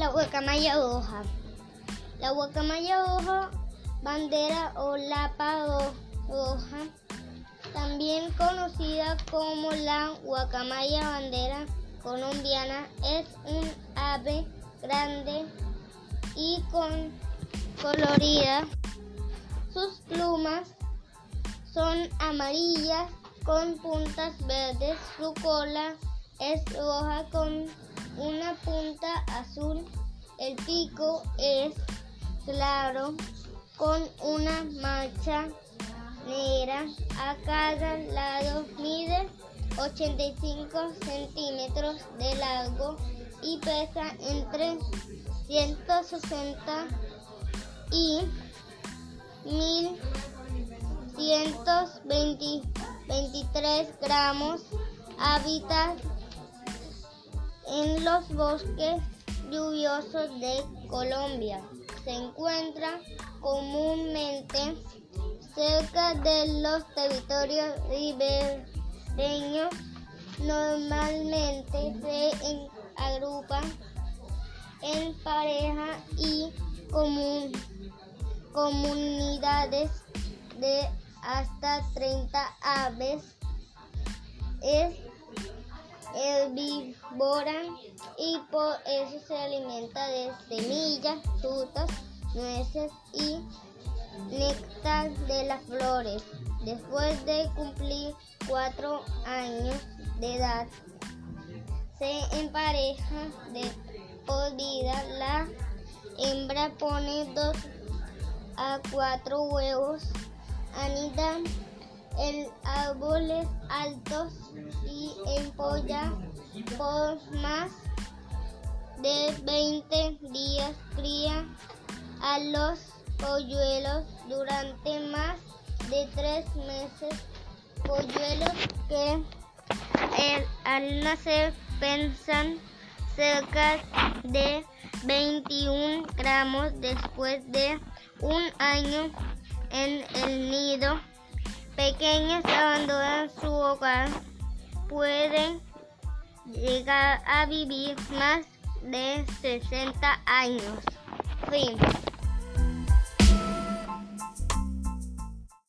La guacamaya hoja. La guacamaya hoja, bandera o lapa hoja, también conocida como la guacamaya bandera colombiana, es un ave grande y con colorida. Sus plumas son amarillas con puntas verdes. Su cola es roja con una punta azul. El pico es claro con una mancha negra a cada lado. Mide 85 centímetros de largo y pesa entre 160 y 1123 gramos. Habita en los bosques lluviosos de Colombia. Se encuentra comúnmente cerca de los territorios ribereños. Normalmente se agrupan en pareja y comunidades de hasta 30 aves. Es herbívora y por eso se alimenta de semillas, frutas, nueces y néctar de las flores. Después de cumplir cuatro años de edad, se empareja de por vida. La hembra pone dos a cuatro huevos, anidan en árboles altos y empolla por más de 20 días. Cría a los polluelos durante más de tres meses. Polluelos que al nacer pensan cerca de 21 gramos después de un año en el nido. Pequeños abandonan su hogar, pueden llegar a vivir más de 60 años. Fin.